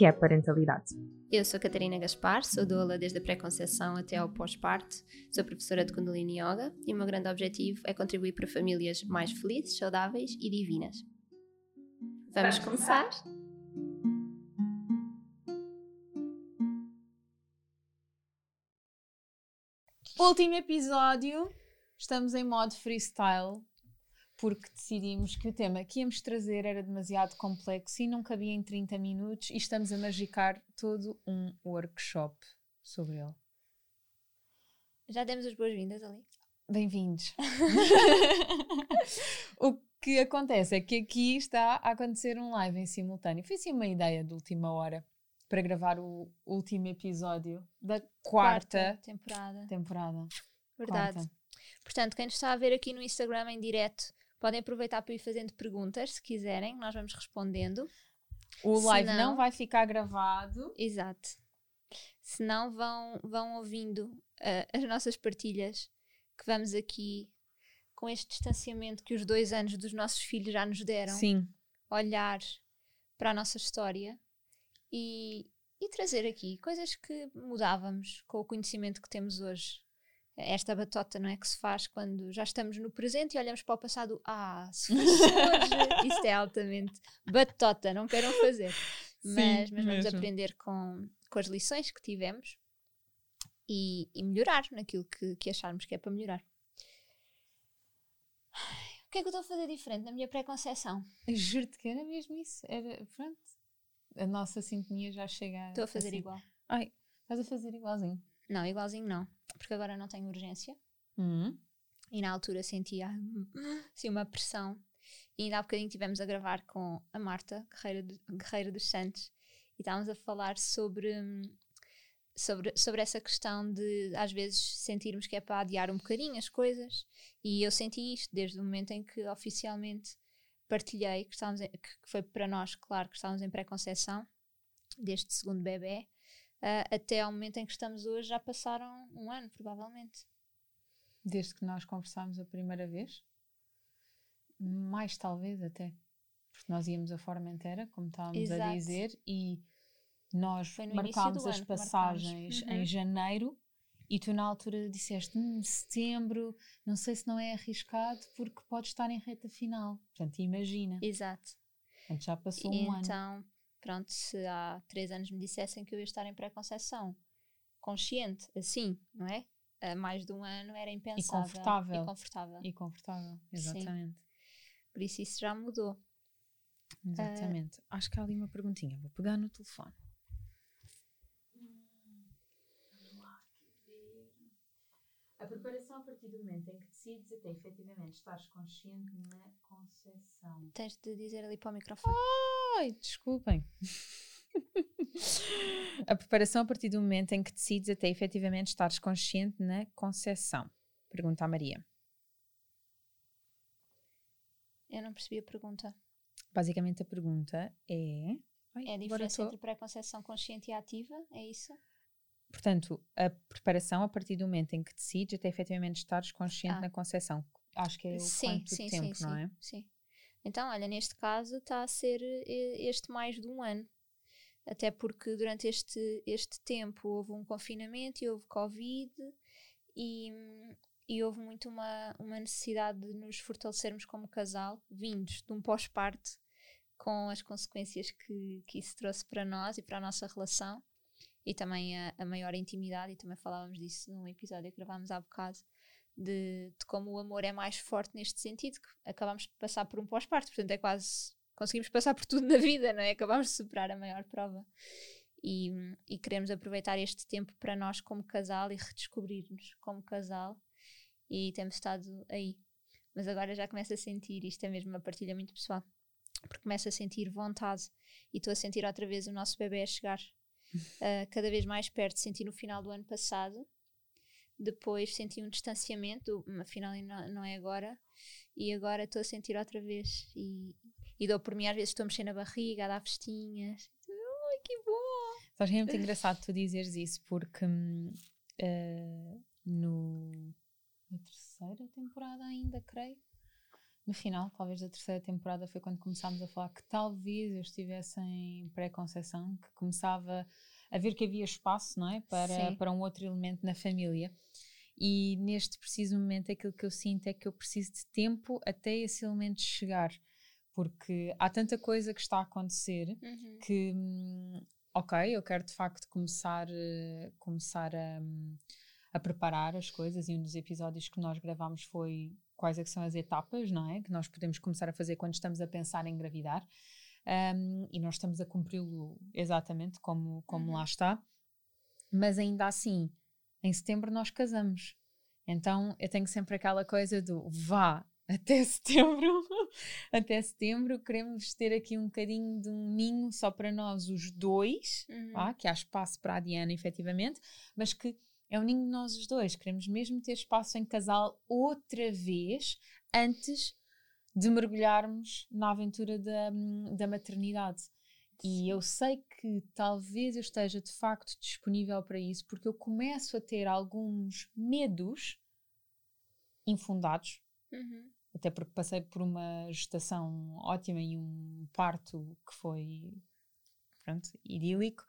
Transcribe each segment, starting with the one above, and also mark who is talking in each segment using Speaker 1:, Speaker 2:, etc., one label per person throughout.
Speaker 1: que é a parentalidade.
Speaker 2: Eu sou Catarina Gaspar, sou doula desde a pré-conceição até ao pós-parto, sou professora de Kundalini Yoga e o meu grande objetivo é contribuir para famílias mais felizes, saudáveis e divinas. Vamos começar?
Speaker 3: Último episódio, estamos em modo freestyle porque decidimos que o tema que íamos trazer era demasiado complexo e não cabia em 30 minutos e estamos a magicar todo um workshop sobre ele.
Speaker 2: Já demos as boas-vindas ali?
Speaker 3: Bem-vindos. o que acontece é que aqui está a acontecer um live em simultâneo. Foi assim uma ideia de última hora para gravar o último episódio da quarta,
Speaker 2: quarta temporada.
Speaker 3: temporada.
Speaker 2: Verdade. Quarta. Portanto, quem nos está a ver aqui no Instagram em direto Podem aproveitar para ir fazendo perguntas, se quiserem, nós vamos respondendo.
Speaker 3: O live não, não vai ficar gravado.
Speaker 2: Exato. Se não, vão, vão ouvindo uh, as nossas partilhas, que vamos aqui, com este distanciamento que os dois anos dos nossos filhos já nos deram,
Speaker 3: Sim.
Speaker 2: olhar para a nossa história e, e trazer aqui coisas que mudávamos com o conhecimento que temos hoje esta batota, não é? Que se faz quando já estamos no presente e olhamos para o passado. Ah, se fosse hoje, isto é altamente batota, não queiram fazer. Mas, Sim, mas vamos aprender com, com as lições que tivemos e, e melhorar naquilo que, que acharmos que é para melhorar. O que é que eu estou a fazer diferente na minha pré-conceição?
Speaker 3: Juro-te que era mesmo isso. Era, pronto. A nossa sintonia já chega.
Speaker 2: Estou a fazer assim. igual.
Speaker 3: Ai, estás a fazer igualzinho.
Speaker 2: Não, igualzinho não. Porque agora não tenho urgência.
Speaker 3: Uhum.
Speaker 2: E na altura sentia assim, uma pressão. E ainda há bocadinho estivemos a gravar com a Marta, Guerreira, de, Guerreira dos Santos, e estávamos a falar sobre, sobre, sobre essa questão de às vezes sentirmos que é para adiar um bocadinho as coisas. E eu senti isto desde o momento em que oficialmente partilhei que, estávamos em, que foi para nós, claro, que estávamos em pré-conceição deste segundo bebê uh, até ao momento em que estamos hoje, já passaram um ano, provavelmente.
Speaker 3: Desde que nós conversámos a primeira vez? Mais talvez até. Porque nós íamos a Formentera, como estávamos Exato. a dizer, e nós marcámos as passagens uhum. em janeiro e tu na altura disseste hum, setembro, não sei se não é arriscado porque pode estar em reta final. Portanto, imagina.
Speaker 2: Exato.
Speaker 3: Portanto, já passou e um
Speaker 2: então,
Speaker 3: ano
Speaker 2: pronto, se há três anos me dissessem que eu ia estar em pré-conceição, consciente, assim, não é? Há mais de um ano era impensável.
Speaker 3: E confortável.
Speaker 2: E confortável.
Speaker 3: E confortável, exatamente. Sim.
Speaker 2: Por isso isso já mudou.
Speaker 3: Exatamente. Uh, Acho que há ali uma perguntinha. Vou pegar no telefone. A preparação a partir do momento em que decides até efetivamente estares consciente na concepção.
Speaker 2: Tens de dizer ali para o microfone.
Speaker 3: Ai, desculpem. a preparação a partir do momento em que decides até efetivamente estares consciente na concepção. Pergunta a Maria.
Speaker 2: Eu não percebi a pergunta.
Speaker 3: Basicamente a pergunta é.
Speaker 2: Ai, é a diferença tô... entre pré-concepção consciente e ativa? É isso?
Speaker 3: Portanto, a preparação a partir do momento em que decides até efetivamente estares consciente ah. na concepção. Acho que é o sim, quanto sim, tempo,
Speaker 2: sim,
Speaker 3: não é?
Speaker 2: Sim. Então, olha, neste caso está a ser eh, este mais de um ano. Até porque durante este, este tempo houve um confinamento e houve Covid e, e houve muito uma, uma necessidade de nos fortalecermos como casal, vindos de um pós-parto, com as consequências que, que isso trouxe para nós e para a nossa relação e também a, a, maior intimidade, e também falávamos disso num episódio que gravámos há bocado, de, de, como o amor é mais forte neste sentido, que acabamos de passar por um pós-parto, portanto é quase, conseguimos passar por tudo na vida, não é? Acabamos de superar a maior prova. E, e queremos aproveitar este tempo para nós como casal e redescobrir-nos como casal e temos estado aí. Mas agora já começo a sentir, isto é mesmo uma partilha muito pessoal, porque começo a sentir vontade e estou a sentir outra vez o nosso bebê a chegar uh, cada vez mais perto. Senti no final do ano passado, depois senti um distanciamento, afinal não, é agora, e agora estou a sentir outra vez. E, e dou por mim, às vezes estou a mexer na barriga, a dar festinhas. Ai, que bom!
Speaker 3: Sabes é muito engraçado tu dizeres isso, porque uh, no, na terceira temporada ainda, creio, no final, talvez da terceira temporada, foi quando começámos a falar que talvez eu estivesse em pré-conceição, que começava a ver que havia espaço, não é? Para, para um outro elemento na família. E neste preciso momento, aquilo que eu sinto é que eu preciso de tempo até esse elemento chegar. Porque há tanta coisa que está a acontecer uhum. que, hum, ok, eu quero de facto começar, uh, começar a, um, a preparar as coisas. E um dos episódios que nós gravámos foi quais é são as etapas, não é? Que nós podemos começar a fazer quando estamos a pensar em engravidar. Um, e nós estamos a cumpri-lo exatamente como, como uhum. lá está. Mas ainda assim, em setembro nós casamos. Então eu tenho sempre aquela coisa do vá até setembro, até setembro queremos ter aqui um bocadinho de um ninho só para nós os dois, uhum. que há espaço para a Diana efetivamente, mas que é o ninho de nós os dois. Queremos mesmo ter espaço em casal outra vez antes de mergulharmos na aventura da, da maternidade. E eu sei que talvez eu esteja de facto disponível para isso, porque eu começo a ter alguns medos infundados, uhum. até porque passei por uma gestação ótima e um parto que foi pronto, idílico,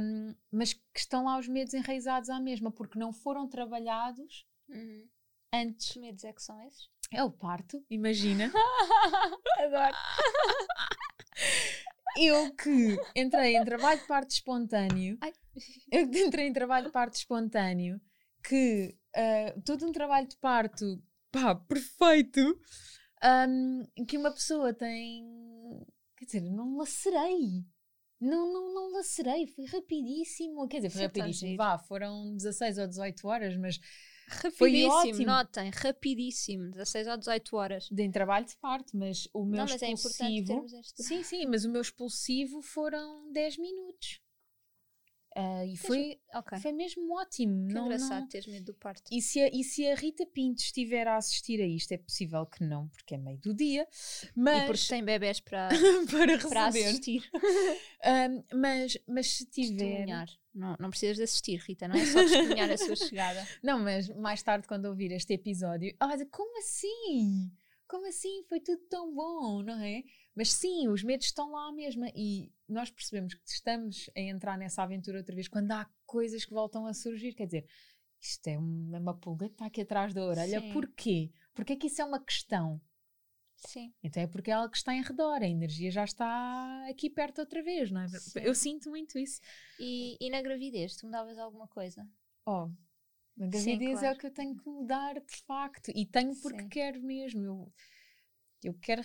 Speaker 3: um, mas que estão lá os medos enraizados à mesma, porque não foram trabalhados uhum. antes.
Speaker 2: Que medos é que são esses?
Speaker 3: É o parto, imagina.
Speaker 2: Adoro.
Speaker 3: Eu que entrei em trabalho de parto espontâneo, Ai. eu que entrei em trabalho de parto espontâneo, que uh, todo um trabalho de parto, pá, perfeito, um, que uma pessoa tem. Quer dizer, não lacerei. Não, não, não lacerei, foi rapidíssimo. Quer dizer, foi rapidíssimo. Vá, foram 16 ou 18 horas, mas
Speaker 2: rapidíssimo, notem, rapidíssimo, 16 ou 18 horas.
Speaker 3: De em trabalho de parto, mas o meu não, expulsivo. É. Sim, sim, mas o meu expulsivo foram 10 minutos. Uh, e foi, okay. foi mesmo ótimo.
Speaker 2: Que não, engraçado não... teres medo do parto.
Speaker 3: E se, a, e se a Rita Pinto estiver a assistir a isto, é possível que não, porque é meio do dia. Mas...
Speaker 2: E porque tem bebés para,
Speaker 3: para,
Speaker 2: para assistir.
Speaker 3: um, mas, mas se tiver.
Speaker 2: Não, não precisas de assistir, Rita, não é só testemunhar a sua chegada.
Speaker 3: Não, mas mais tarde, quando ouvir este episódio, olha, como assim? Como assim? Foi tudo tão bom, não é? Mas sim, os medos estão lá mesmo. E nós percebemos que estamos a entrar nessa aventura outra vez quando há coisas que voltam a surgir. Quer dizer, isto é uma, uma pulga que está aqui atrás da orelha. Sim. Porquê? Porque é que isso é uma questão?
Speaker 2: Sim.
Speaker 3: Então é porque é algo que está em redor, a energia já está aqui perto outra vez, não é? Sim. Eu sinto muito isso.
Speaker 2: E, e na gravidez, tu mudavas alguma coisa?
Speaker 3: Oh, na gravidez Sim, claro. é o que eu tenho que mudar de facto. E tenho porque Sim. quero mesmo. Eu, eu quero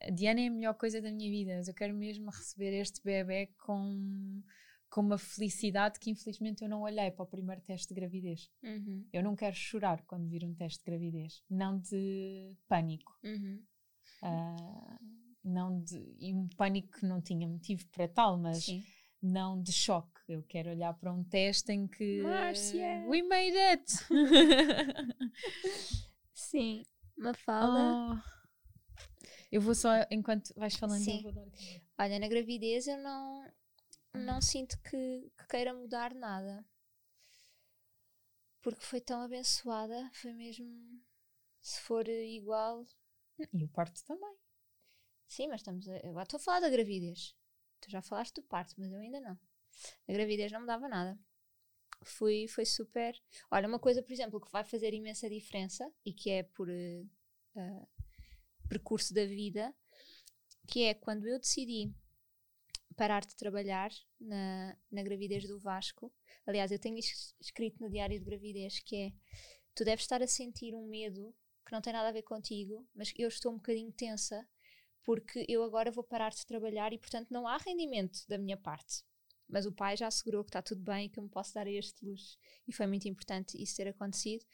Speaker 3: a Diana é a melhor coisa da minha vida, mas eu quero mesmo receber este bebê com, com uma felicidade que infelizmente eu não olhei para o primeiro teste de gravidez. Uhum. Eu não quero chorar quando vir um teste de gravidez, não de pânico. Uhum. Uh, não de, e um pânico que não tinha motivo para tal, mas Sim. não de choque. Eu quero olhar para um teste em que
Speaker 2: Márcia.
Speaker 3: we made it!
Speaker 2: Sim, Mafalda. Oh
Speaker 3: eu vou só, enquanto vais falando,
Speaker 2: Sim.
Speaker 3: eu vou dar.
Speaker 2: Olha, na gravidez eu não, não hum. sinto que, que queira mudar nada. Porque foi tão abençoada, foi mesmo. Se for igual.
Speaker 3: E o parto também.
Speaker 2: Sim, mas estamos. A, agora estou a falar da gravidez. Tu já falaste do parto, mas eu ainda não. A gravidez não me dava nada. Fui, foi super. Olha, uma coisa, por exemplo, que vai fazer imensa diferença e que é por uh, percurso da vida, que é quando eu decidi parar de trabalhar na, na gravidez do Vasco. Aliás, eu tenho escrito no diário de gravidez que é tu deves estar a sentir um medo que não tem nada a ver contigo, mas eu estou um bocadinho tensa porque eu agora vou parar de trabalhar e, portanto, não há rendimento da minha parte. Mas o pai já assegurou que está tudo bem e que eu me posso dar a este luxo. E foi muito importante isso ter acontecido.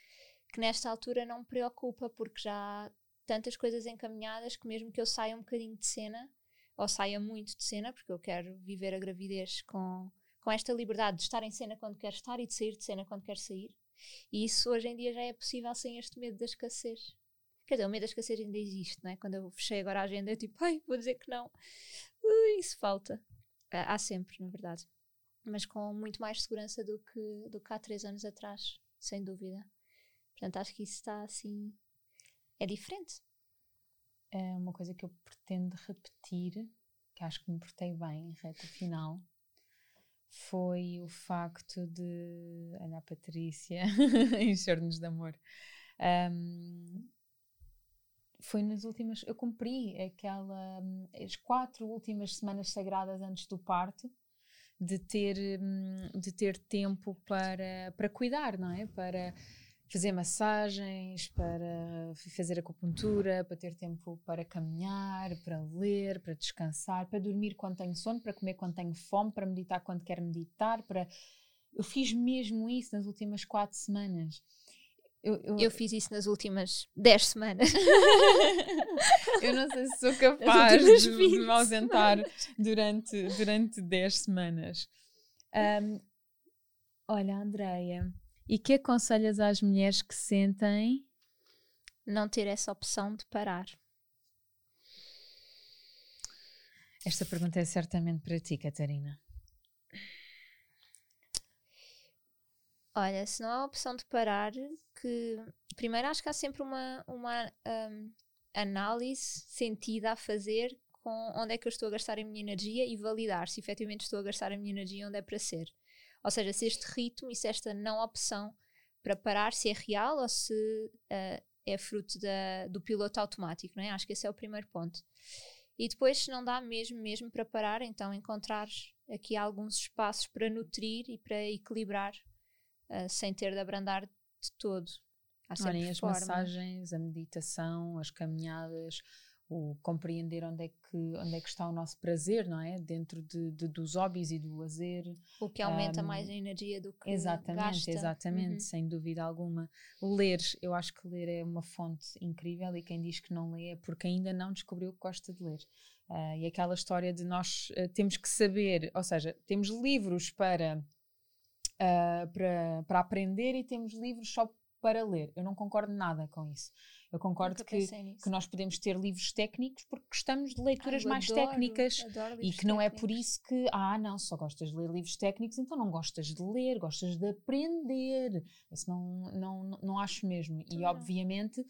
Speaker 2: Que nesta altura não me preocupa, porque já tantas coisas encaminhadas que mesmo que eu saia um bocadinho de cena, ou saia muito de cena, porque eu quero viver a gravidez com, com esta liberdade de estar em cena quando quero estar e de sair de cena quando quero sair, E isso hoje em dia já é possível sem este medo da escassez. Quer dizer, o medo da escassez ainda existe, não é? Quando eu fechei agora a agenda, eu tipo, ai, vou dizer que não. Ui, isso falta. Há sempre, na verdade. Mas com muito mais segurança do que, do que há três anos atrás, sem dúvida. Portanto, acho que isso está assim. É diferente.
Speaker 3: É uma coisa que eu pretendo repetir, que acho que me portei bem em reta final, foi o facto de. Olha a Patrícia, encher-nos de amor. Um, foi nas últimas. Eu cumpri aquela. as quatro últimas semanas sagradas antes do parto, de ter, hum, de ter tempo para, para cuidar, não é? Para fazer massagens, para fazer acupuntura, para ter tempo para caminhar, para ler, para descansar, para dormir quando tenho sono, para comer quando tenho fome, para meditar quando quero meditar, para eu fiz mesmo isso nas últimas quatro semanas.
Speaker 2: Eu, eu... eu, fiz isso nas últimas 10 semanas.
Speaker 3: eu não sei se sou capaz de, de, me ausentar durante, durante 10 semanas. Um, olha, Andreia, e que aconselhas às mulheres que sentem
Speaker 2: não ter essa opção de parar?
Speaker 3: Esta pergunta é certamente para ti, Catarina.
Speaker 2: Olha, se não há opção de parar, que primeiro acho que há sempre uma, uma um, análise sentida a fazer com onde é que eu estou a gastar a minha energia e validar se efetivamente estou a gastar a minha energia onde é para ser. Ou seja, se este ritmo e se esta não opção para parar, se é real ou se uh, é fruto da, do piloto automático, não é? Acho que esse é o primeiro ponto. E depois, se não dá mesmo, mesmo para parar, então encontrar aqui alguns espaços para nutrir e para equilibrar uh, sem ter de abrandar de todo.
Speaker 3: Olhem, as forma. massagens, a meditação, as caminhadas, o compreender onde é que onde é que está o nosso prazer, não é? Dentro de, de dos hobbies e do lazer.
Speaker 2: O que aumenta um, mais a energia do que
Speaker 3: Exatamente,
Speaker 2: gasta.
Speaker 3: exatamente, uhum. sem dúvida alguma. Ler, eu acho que ler é uma fonte incrível e quem diz que não lê é porque ainda não descobriu que gosta de ler. Uh, e aquela história de nós uh, temos que saber, ou seja, temos livros para uh, para, para aprender e temos livros só para ler. Eu não concordo nada com isso. Eu concordo que, que nós podemos ter livros técnicos porque gostamos de leituras mais adoro, técnicas adoro e que não técnicos. é por isso que, ah, não, só gostas de ler livros técnicos, então não gostas de ler, gostas de aprender. Isso não, não, não acho mesmo. E, não. obviamente,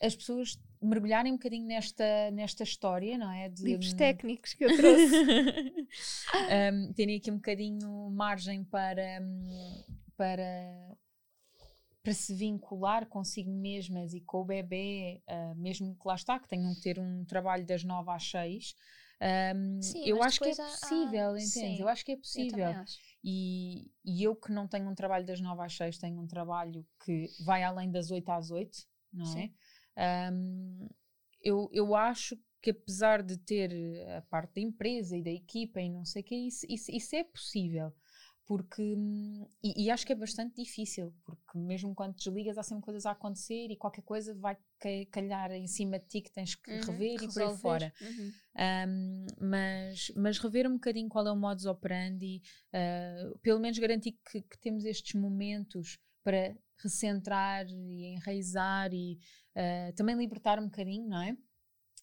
Speaker 3: as pessoas mergulharem um bocadinho nesta, nesta história, não é?
Speaker 2: De, Livros técnicos que eu trouxe.
Speaker 3: um, terem aqui um bocadinho margem para, para, para se vincular consigo mesmas e com o bebê, uh, mesmo que lá está, que tenham que ter um trabalho das nove às seis. Um, sim, eu acho que é possível, entende? Eu acho que é possível. E, e eu que não tenho um trabalho das nove às seis, tenho um trabalho que vai além das oito às oito, não é? sim. é? Um, eu, eu acho que apesar de ter a parte da empresa e da equipa e não sei o que, isso, isso, isso é possível. Porque, e, e, acho que é bastante difícil, porque mesmo quando desligas há sempre coisas a acontecer e qualquer coisa vai calhar em cima de ti que tens que uhum, rever e por aí fora. Uhum. Um, mas, mas rever um bocadinho qual é o modus operandi, uh, pelo menos garantir que, que temos estes momentos para recentrar e enraizar e uh, também libertar um bocadinho, não é?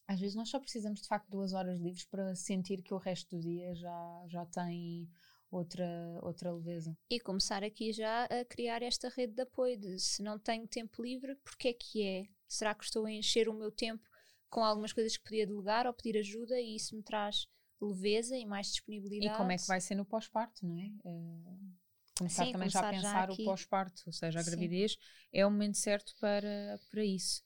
Speaker 3: Às vezes nós só precisamos de facto de duas horas livres para sentir que o resto do dia já, já tem outra, outra leveza.
Speaker 2: E começar aqui já a criar esta rede de apoio de se não tenho tempo livre, porque é que é? Será que estou a encher o meu tempo com algumas coisas que podia delegar ou pedir ajuda e isso me traz leveza e mais disponibilidade?
Speaker 3: E como é que vai ser no pós-parto, não é? Uh começar Sim, também começar já a pensar já o pós-parto, ou seja, a Sim. gravidez é o momento certo para, para isso.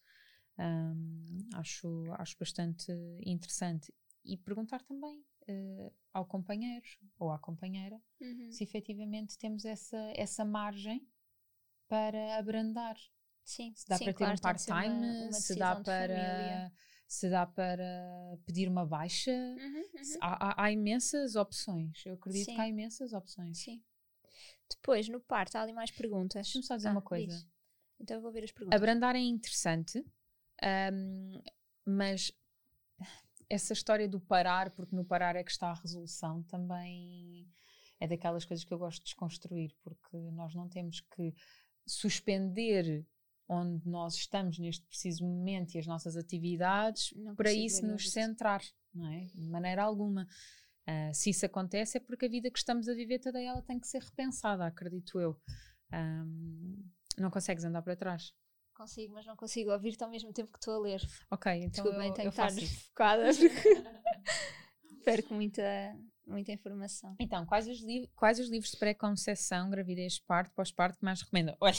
Speaker 3: Um, acho, acho bastante interessante. E perguntar também uh, ao companheiro ou à companheira uhum. se efetivamente temos essa, essa margem para abrandar.
Speaker 2: Sim,
Speaker 3: se dá
Speaker 2: sim,
Speaker 3: para ter
Speaker 2: claro,
Speaker 3: um part-time, se dá para se dá para pedir uma baixa. Uhum, uhum. Há, há, há, imensas opções. Eu acredito sim. que há imensas opções.
Speaker 2: Sim. Depois, no parto, há ali mais perguntas.
Speaker 3: Deixa-me só dizer ah, uma coisa. Diz.
Speaker 2: Então eu vou ver as perguntas.
Speaker 3: Abrandar é interessante, um, mas essa história do parar, porque no parar é que está a resolução, também é daquelas coisas que eu gosto de desconstruir, porque nós não temos que suspender onde nós estamos neste preciso momento e as nossas atividades não para isso nos centrar, não é? De maneira alguma. Uh, se isso acontece é porque a vida que estamos a viver toda ela tem que ser repensada, acredito eu. Um, não consegues andar para trás?
Speaker 2: Consigo, mas não consigo ouvir-te ao mesmo tempo que estou a ler.
Speaker 3: Ok, então Desculpa, eu, tenho
Speaker 2: que estar focada porque perco muita, muita informação.
Speaker 3: Então, quais os, quais os livros de pré-conceição, gravidez, parto, pós-parto que mais recomendo? Olha!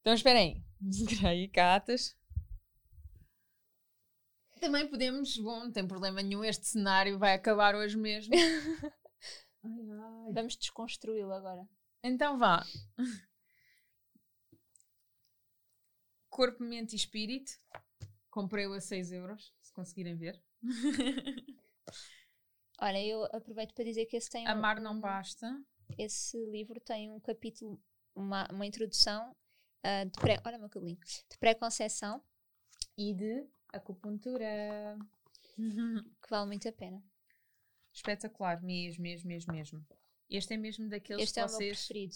Speaker 3: Então, espera aí. Aí, catas. Também podemos, bom, não tem problema nenhum, este cenário vai acabar hoje mesmo.
Speaker 2: ai, ai. Vamos desconstruí-lo agora.
Speaker 3: Então vá. Corpo, mente e espírito. Comprei-o a 6 euros, se conseguirem ver.
Speaker 2: Olha, eu aproveito para dizer que esse tem.
Speaker 3: Amar um, não basta.
Speaker 2: Esse livro tem um capítulo, uma, uma introdução uh, de pré. Olha meu cabelinho. De pré-conceição
Speaker 3: e de acupuntura.
Speaker 2: que vale muito a pena.
Speaker 3: Espetacular, mesmo, mesmo, mesmo, mesmo. Este é mesmo daqueles
Speaker 2: este
Speaker 3: que
Speaker 2: é
Speaker 3: vocês...
Speaker 2: o meu preferido.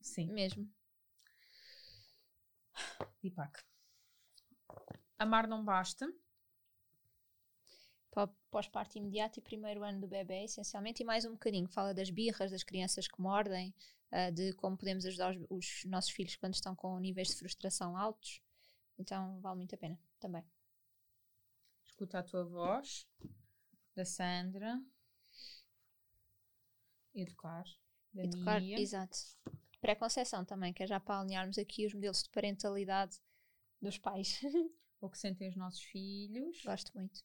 Speaker 3: Sim.
Speaker 2: Mesmo.
Speaker 3: Deepak. Amar não basta.
Speaker 2: Pós-parto imediato e primeiro ano do bebê, essencialmente, e mais um bocadinho. Fala das birras, das crianças que mordem, uh, de como podemos ajudar os, os, nossos filhos quando estão com níveis de frustração altos. Então, vale muito a pena também.
Speaker 3: Escuta a tua voz, da Sandra. Educar, da Educar, Mia.
Speaker 2: Exato pré-conceição também, que é já para alinharmos aqui os modelos de parentalidade dos pais.
Speaker 3: O que sentem os nossos filhos.
Speaker 2: Gosto muito.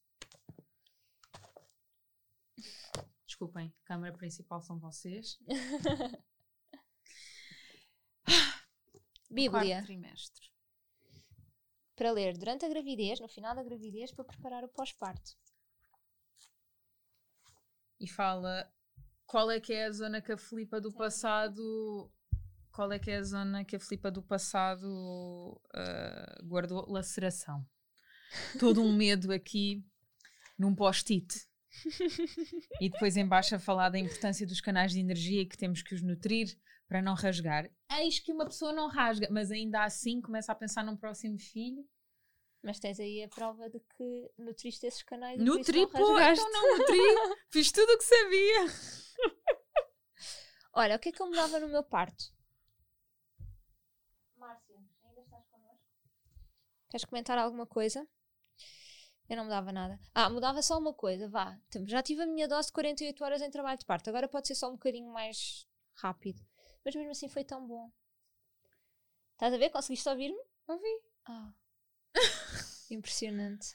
Speaker 3: Desculpem, câmara principal são vocês.
Speaker 2: Bíblia.
Speaker 3: trimestre.
Speaker 2: Para ler durante a gravidez, no final da gravidez, para preparar o pós-parto.
Speaker 3: E fala qual é que é a zona que a Filipa do passado qual é que é a zona que a Filipa do passado uh, guardou? Laceração. Todo um medo aqui num post-it. e depois embaixo a falar da importância dos canais de energia e que temos que os nutrir para não rasgar. Eis que uma pessoa não rasga, mas ainda assim começa a pensar num próximo filho.
Speaker 2: Mas tens aí a prova de que nutriste esses canais
Speaker 3: Nutri, pô, então não nutri. Fiz tudo o que sabia.
Speaker 2: Olha, o que é que eu mudava no meu parto? Queres comentar alguma coisa? Eu não mudava nada. Ah, mudava só uma coisa, vá. Já tive a minha dose de 48 horas em trabalho de parto. Agora pode ser só um bocadinho mais rápido. Mas mesmo assim foi tão bom. Estás a ver? Conseguiste ouvir-me?
Speaker 3: Ouvi.
Speaker 2: Ah. Impressionante.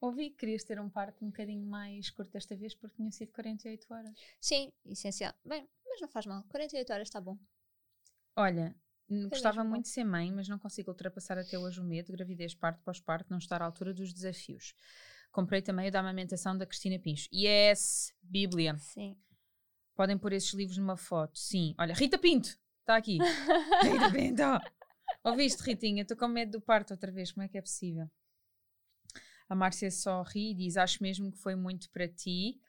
Speaker 3: Ouvi, querias ter um parto um bocadinho mais curto desta vez porque tinha sido 48 horas.
Speaker 2: Sim, essencial. Bem, mas não faz mal. 48 horas está bom.
Speaker 3: Olha, Gostava muito de ser mãe, mas não consigo ultrapassar até hoje o medo, gravidez, parto, pós-parto, não estar à altura dos desafios. Comprei também o da amamentação da Cristina Pincho. Yes! Bíblia.
Speaker 2: Sim.
Speaker 3: Podem pôr esses livros numa foto. Sim. Olha, Rita Pinto! Está aqui. Rita Pinto! Ouviste, Ritinha? Estou com medo do parto outra vez. Como é que é possível? A Márcia só ri e diz: Acho mesmo que foi muito para ti.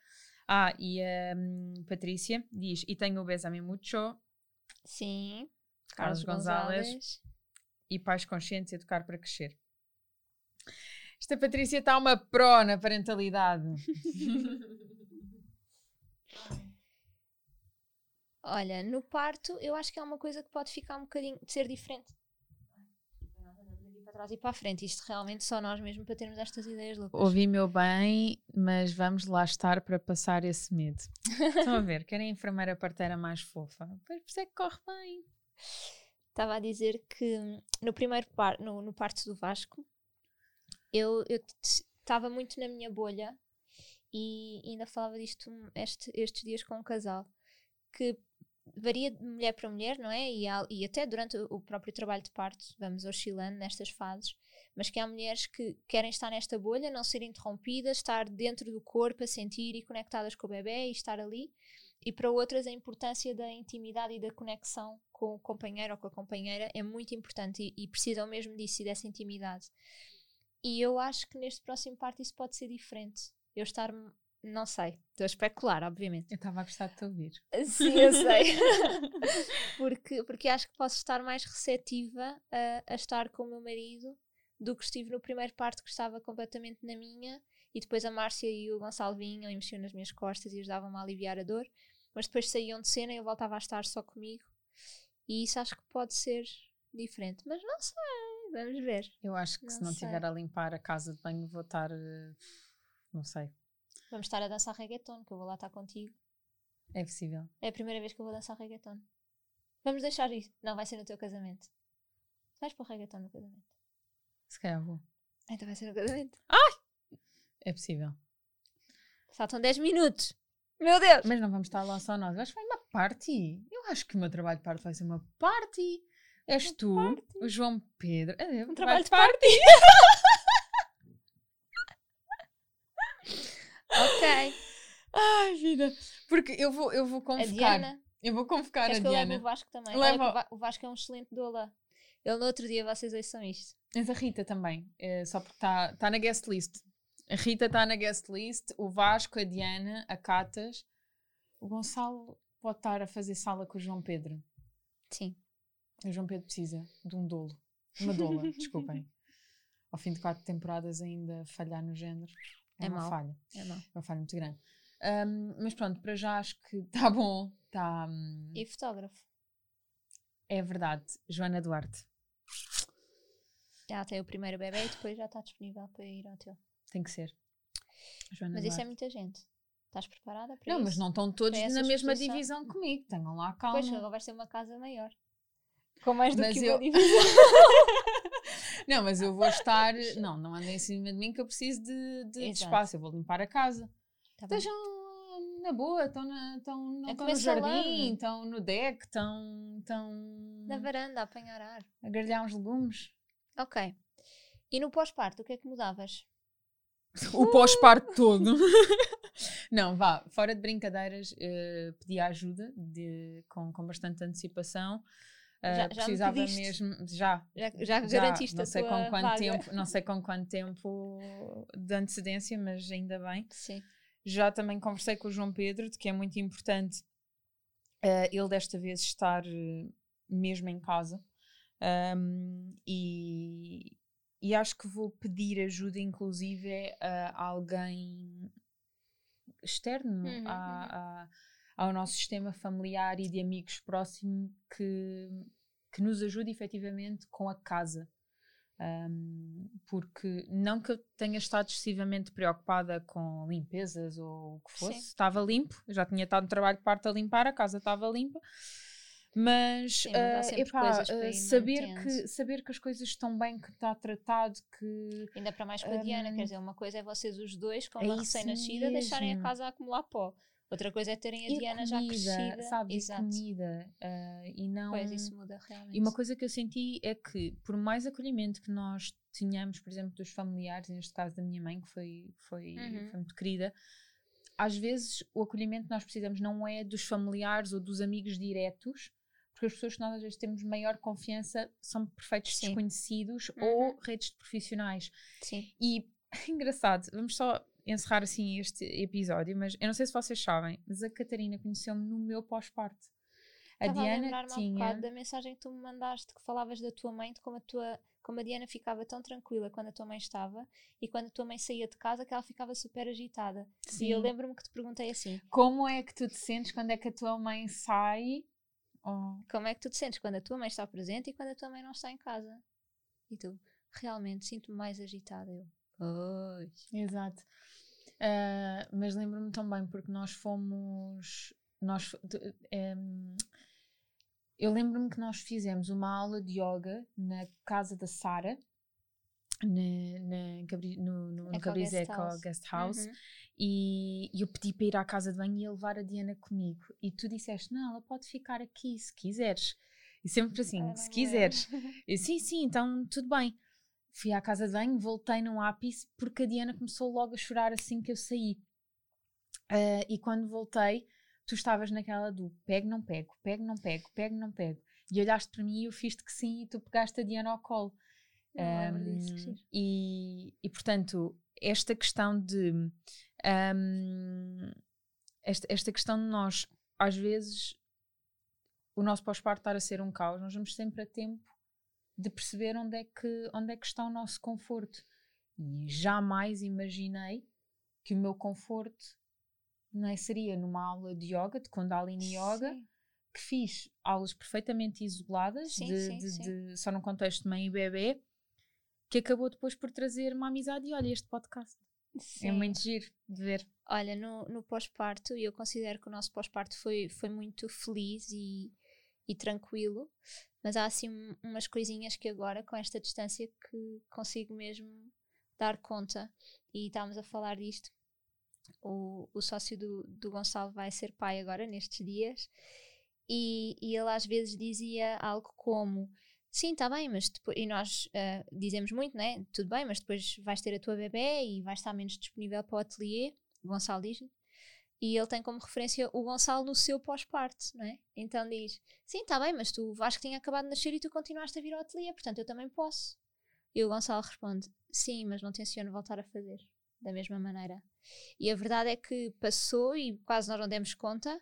Speaker 3: Ah, e a um, Patrícia diz: E tenho o Besame Mucho.
Speaker 2: Sim.
Speaker 3: Carlos, Gonzalez. E Pais Conscientes Educar para Crescer. Esta Patrícia está uma pró na parentalidade.
Speaker 2: Olha, no parto eu acho que é uma coisa que pode ficar um bocadinho de ser diferente. Para trás e para a frente, isto realmente só nós mesmo para termos estas ideias loucas.
Speaker 3: Ouvi meu bem, mas vamos lá estar para passar esse medo. Estão a ver, querem a enfermeira parteira mais fofa? Pois por isso é que corre bem.
Speaker 2: Estava a dizer que no primeiro par, no, no do Vasco, eu estava muito na minha bolha e ainda falava disto este, estes dias com um casal que varia de mulher para mulher, não é? E, há, e até durante o próprio trabalho de parto vamos oscilando nestas fases, mas que há mulheres que querem estar nesta bolha, não ser interrompidas, estar dentro do corpo a sentir e conectadas com o bebê e estar ali, e para outras, a importância da intimidade e da conexão com o companheiro ou com a companheira é muito importante e, e precisam mesmo disso e dessa intimidade. E eu acho que neste próximo parto isso pode ser diferente. Eu estar não sei. Estou a especular, obviamente.
Speaker 3: Eu estava a gostar de te ouvir.
Speaker 2: Sim, eu sei. porque, porque acho que posso estar mais receptiva a, a estar com o meu marido do que estive no primeiro parto que estava completamente na minha e depois a Márcia e o Gonçalo vinham e mexiam nas minhas costas e ajudavam-me a aliviar a dor, mas depois saíam de cena e eu voltava a estar só comigo e isso acho que pode ser diferente, mas não sei, vamos ver.
Speaker 3: Eu acho que não se não estiver a limpar a casa de banho vou estar, eh, não sei.
Speaker 2: Vamos estar a dançar reggaeton, que eu vou lá estar contigo.
Speaker 3: É possível.
Speaker 2: É a primeira vez que eu vou dançar reggaeton. Vamos deixar isso. Não, vai ser no teu casamento. Vais para o reggaeton no casamento.
Speaker 3: Se calhar vou.
Speaker 2: Então vai ser no casamento.
Speaker 3: Ai! É possível.
Speaker 2: Faltam 10 minutos. Meu Deus!
Speaker 3: Mas não vamos estar lá só nós. Acho que vai uma party. Eu acho que o meu trabalho de party vai ser uma party. És uma tu, party. o João Pedro.
Speaker 2: É, um, um trabalho, trabalho de party. ok.
Speaker 3: Ai, vida. Porque eu vou, eu vou convocar. A Diana. Eu vou convocar Queres a
Speaker 2: que
Speaker 3: Diana.
Speaker 2: Eu levo o Vasco também. Leva... o Vasco é um excelente doula. Ele no outro dia, vocês ouçam isto.
Speaker 3: Mas a Rita também, é, só porque está tá na guest list. A Rita está na guest list, o Vasco, a Diana, a Catas. O Gonçalo pode estar a fazer sala com o João Pedro.
Speaker 2: Sim.
Speaker 3: O João Pedro precisa de um dolo. Uma doula, desculpem. Ao fim de quatro temporadas ainda falhar no género. É, é uma mal. falha.
Speaker 2: É, mal. é
Speaker 3: uma falha muito grande. Um, mas pronto, para já acho que está bom. Tá, um...
Speaker 2: E fotógrafo?
Speaker 3: É verdade, Joana Duarte.
Speaker 2: Já tem o primeiro bebê e depois já está disponível para ir ao teu.
Speaker 3: Tem que ser.
Speaker 2: Joana mas Duarte. isso é muita gente. Estás preparada para
Speaker 3: não,
Speaker 2: isso?
Speaker 3: mas não estão todos na mesma divisão comigo. Tenham lá calma.
Speaker 2: Pois, agora vai ser uma casa maior. Com mais do mas que eu... uma divisão.
Speaker 3: não, mas eu vou estar. Não, não andem em cima de mim que eu preciso de, de, de espaço. Eu vou limpar a casa. Tá Estejam na boa, estão na, estão, é no jardim, estão no deck, estão, estão.
Speaker 2: Na varanda, a apanhar ar.
Speaker 3: A grelhar uns legumes.
Speaker 2: Ok. E no pós-parto, o que é que mudavas?
Speaker 3: O pós-parto todo. não, vá, fora de brincadeiras, uh, pedi ajuda de, com, com bastante antecipação. Uh, já, já precisava mesmo já
Speaker 2: já, já, já. garantiste
Speaker 3: não sei
Speaker 2: com
Speaker 3: quanto tempo não sei com quanto tempo de antecedência mas ainda bem.
Speaker 2: Sim.
Speaker 3: Já também conversei com o João Pedro de que é muito importante uh, ele desta vez estar uh, mesmo em casa. Um, e, e acho que vou pedir ajuda inclusive a alguém externo uhum, a, uhum. a, ao nosso sistema familiar e de amigos próximo que, que nos ajude efetivamente com a casa. Um, porque não que eu tenha estado excessivamente preocupada com limpezas ou o que fosse, Sim. estava limpo, já tinha estado no trabalho de parte a limpar, a casa estava limpa, mas, Sim, mas uh, epá, uh, saber, que, saber que as coisas estão bem, que está tratado, que.
Speaker 2: Ainda para mais com a um, Diana, quer dizer, uma coisa é vocês os dois, com uma é recém-nascida, deixarem a casa a acumular pó. Outra coisa é terem a e Diana comida, já crescida.
Speaker 3: Sabes, Exato. comida. Uh, e não...
Speaker 2: Pois, isso muda realmente.
Speaker 3: E uma coisa que eu senti é que, por mais acolhimento que nós tínhamos, por exemplo, dos familiares, neste caso da minha mãe, que foi, foi, uhum. foi muito querida, às vezes o acolhimento que nós precisamos não é dos familiares ou dos amigos diretos, porque as pessoas que nós às vezes temos maior confiança são perfeitos Sim. desconhecidos uhum. ou redes de profissionais.
Speaker 2: Sim.
Speaker 3: E engraçado, vamos só encerrar assim este episódio, mas eu não sei se vocês sabem, mas a Catarina conheceu-me no meu pós-parto.
Speaker 2: A Estava Diana a tinha. Um da mensagem que tu me mandaste que falavas da tua mãe, de como a tua como a Diana ficava tão tranquila quando a tua mãe estava e quando a tua mãe saía de casa que ela ficava super agitada. Sim. E eu lembro-me que te perguntei assim:
Speaker 3: Como é que tu te sentes quando é que a tua mãe sai?
Speaker 2: Oh. Como é que tu te sentes quando a tua mãe está presente e quando a tua mãe não está em casa? E tu, realmente sinto-me mais agitada. Eu, pois.
Speaker 3: Exato. Uh, mas lembro-me também porque nós fomos. Nós, um, eu lembro-me que nós fizemos uma aula de yoga na casa da Sara, na, na, no, no, no Guest House, Guest House uhum. E, e eu pedi para ir à casa de banho e levar a Diana comigo. E tu disseste: Não, ela pode ficar aqui se quiseres. E sempre assim: Se quiseres. Eu, sim, sim, então tudo bem. Fui à casa de banho, voltei num ápice porque a Diana começou logo a chorar assim que eu saí. Uh, e quando voltei, tu estavas naquela do pego, não pego, pego, não pego, pego, não pego. E olhaste para mim e eu fiz-te que sim e tu pegaste a Diana ao colo. Um, disso, e, e portanto, esta questão de Um, esta, esta questão de nós, às vezes, o nosso pós-parto estar a ser um caos, nós vamos sempre a tempo de perceber onde é que, onde é que está o nosso conforto. E jamais imaginei que o meu conforto não é, seria numa aula de yoga, de Kundalini Yoga, sim. que fiz aulas perfeitamente isoladas, sim, de, sim, de, de, só num contexto de mãe e bebê, que acabou depois por trazer uma amizade e olha este podcast. É muito giro de ver.
Speaker 2: Olha, no, no pós-parto, eu considero que o nosso pós-parto foi, foi muito feliz e, e tranquilo, mas há assim umas coisinhas que agora, com esta distância, que consigo mesmo dar conta. E estávamos a falar disto. O, o sócio do, do Gonçalo vai ser pai agora, nestes dias, e, e ele às vezes dizia algo como: Sim, está bem, mas depois. E nós uh, dizemos muito, né? Tudo bem, mas depois vais ter a tua bebê e vais estar menos disponível para o ateliê. Gonçalo diz e ele tem como referência o Gonçalo no seu pós-parto, não é? Então diz: Sim, está bem, mas tu, Vasco, tinha acabado de nascer e tu continuaste a vir ao ateliê, portanto eu também posso. E o Gonçalo responde: Sim, mas não tenciono voltar a fazer da mesma maneira. E a verdade é que passou e quase nós não demos conta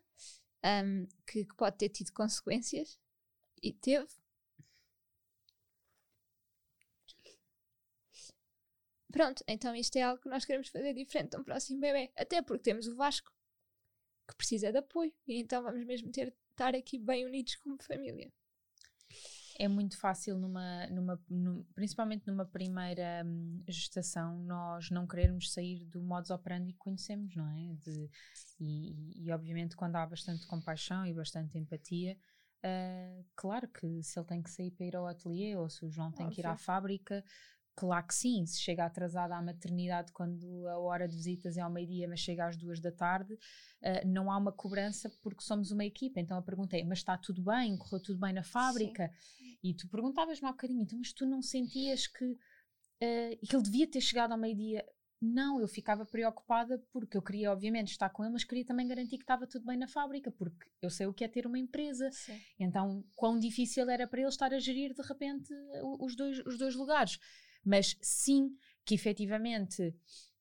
Speaker 2: um, que, que pode ter tido consequências. E teve. Pronto, então isto é algo que nós queremos fazer diferente de um próximo bebê. Até porque temos o Vasco, que precisa de apoio. E então vamos mesmo ter estar aqui bem unidos como família.
Speaker 3: É muito fácil, numa, numa, num, principalmente numa primeira hum, gestação, nós não querermos sair do modus operandi que conhecemos, não é? De, e, e, obviamente, quando há bastante compaixão e bastante empatia, uh, claro que se ele tem que sair para ir ao ateliê ou se o João tem Óbvio. que ir à fábrica, Claro que sim, se chega atrasada à maternidade quando a hora de visitas é ao meio-dia, mas chega às duas da tarde, uh, não há uma cobrança porque somos uma equipa. Então eu perguntei, mas está tudo bem? Correu tudo bem na fábrica? Sim. E tu perguntavas-me há bocadinho, então, mas tu não sentias que, uh, que ele devia ter chegado ao meio-dia? Não, eu ficava preocupada porque eu queria, obviamente, estar com ele, mas queria também garantir que estava tudo bem na fábrica, porque eu sei o que é ter uma empresa. Sim. Então, quão difícil era para ele estar a gerir de repente os dois, os dois lugares mas sim que efetivamente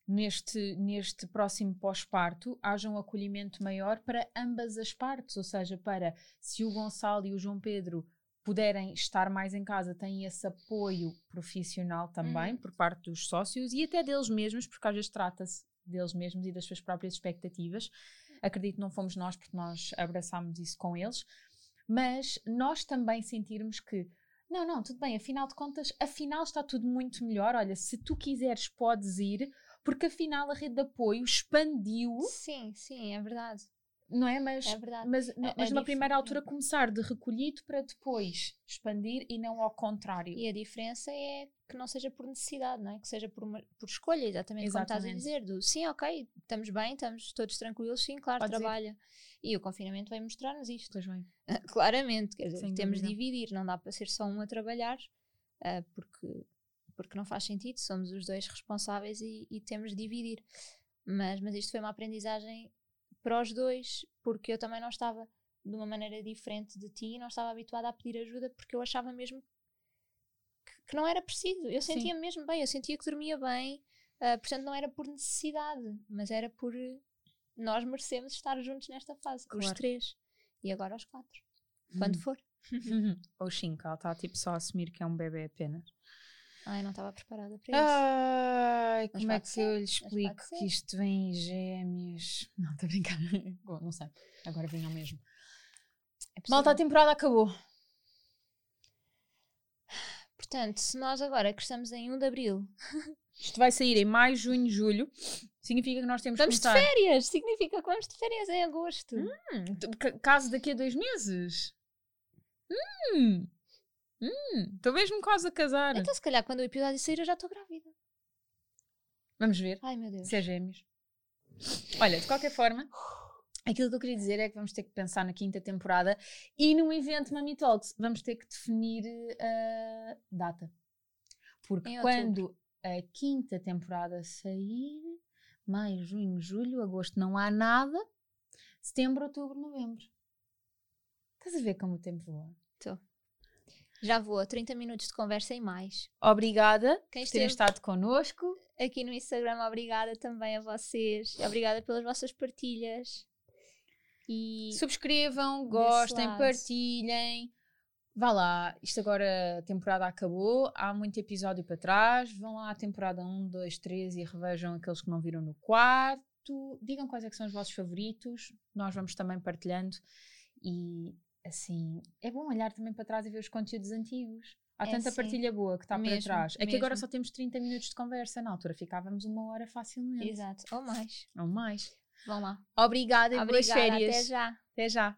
Speaker 3: neste, neste próximo pós-parto haja um acolhimento maior para ambas as partes, ou seja, para se o Gonçalo e o João Pedro puderem estar mais em casa, têm esse apoio profissional também uhum. por parte dos sócios e até deles mesmos, porque às vezes trata-se deles mesmos e das suas próprias expectativas. Acredito que não fomos nós, porque nós abraçámos isso com eles, mas nós também sentirmos que não, não, tudo bem, afinal de contas, afinal está tudo muito melhor. Olha, se tu quiseres, podes ir, porque afinal a rede de apoio expandiu.
Speaker 2: Sim, sim, é verdade.
Speaker 3: Não é? Mas, é verdade. mas, é, mas é numa primeira altura começar de recolhido para depois expandir e não ao contrário.
Speaker 2: E a diferença é que não seja por necessidade, não é? Que seja por, uma, por escolha, exatamente, exatamente, como estás a dizer, do sim, ok, estamos bem, estamos todos tranquilos, sim, claro, Pode trabalha. E o confinamento vai mostrar-nos isto. Claramente, quer dizer, Sem temos dúvida. de dividir, não dá para ser só um a trabalhar, uh, porque, porque não faz sentido, somos os dois responsáveis e, e temos de dividir. Mas, mas isto foi uma aprendizagem para os dois, porque eu também não estava de uma maneira diferente de ti, não estava habituada a pedir ajuda porque eu achava mesmo que, que não era preciso. Eu sentia me mesmo bem, eu sentia que dormia bem, uh, portanto não era por necessidade, mas era por nós merecemos estar juntos nesta fase, claro. os três e agora os quatro, hum. quando for.
Speaker 3: Ou cinco, ela está tipo só a assumir que é um bebê apenas.
Speaker 2: Ai, não estava preparada para isso.
Speaker 3: Ai, como é que ser, eu lhe explico que isto vem em gêmeos? Não, estou a brincar. Não sei. Agora vem ao mesmo. É Malta, a temporada acabou.
Speaker 2: Portanto, se nós agora que estamos em 1 de Abril...
Speaker 3: Isto vai sair em maio, junho, julho. Significa que nós temos
Speaker 2: vamos que de férias! Significa que vamos de férias em agosto.
Speaker 3: Hum, caso daqui a dois meses. Hum... Hum, estou mesmo quase a casar.
Speaker 2: Então, se calhar, quando o episódio sair, eu já estou grávida.
Speaker 3: Vamos ver.
Speaker 2: Ai, meu Deus.
Speaker 3: Se é gêmeos. Olha, de qualquer forma, aquilo que eu queria dizer é que vamos ter que pensar na quinta temporada e no evento Mami Talks vamos ter que definir a uh, data. Porque quando a quinta temporada sair, maio, junho, julho, agosto, não há nada. Setembro, outubro, novembro. Estás a ver como o tempo voa?
Speaker 2: Estou. Já vou, 30 minutos de conversa e mais.
Speaker 3: Obrigada Quem por terem estado connosco.
Speaker 2: aqui no Instagram. Obrigada também a vocês. Obrigada pelas vossas partilhas.
Speaker 3: E Subscrevam, gostem, partilhem. Vá lá, isto agora a temporada acabou, há muito episódio para trás. Vão lá à temporada 1, 2, 3 e revejam aqueles que não viram no quarto. Digam quais é são os vossos favoritos, nós vamos também partilhando. E assim, é bom olhar também para trás e ver os conteúdos antigos. Há é tanta sim. partilha boa que está para trás. É mesmo. que agora só temos 30 minutos de conversa. Na altura ficávamos uma hora facilmente.
Speaker 2: Exato. Ou mais.
Speaker 3: Ou mais.
Speaker 2: Vamos lá.
Speaker 3: Obrigada e
Speaker 2: Obrigada,
Speaker 3: boas férias.
Speaker 2: Até já.
Speaker 3: Até já.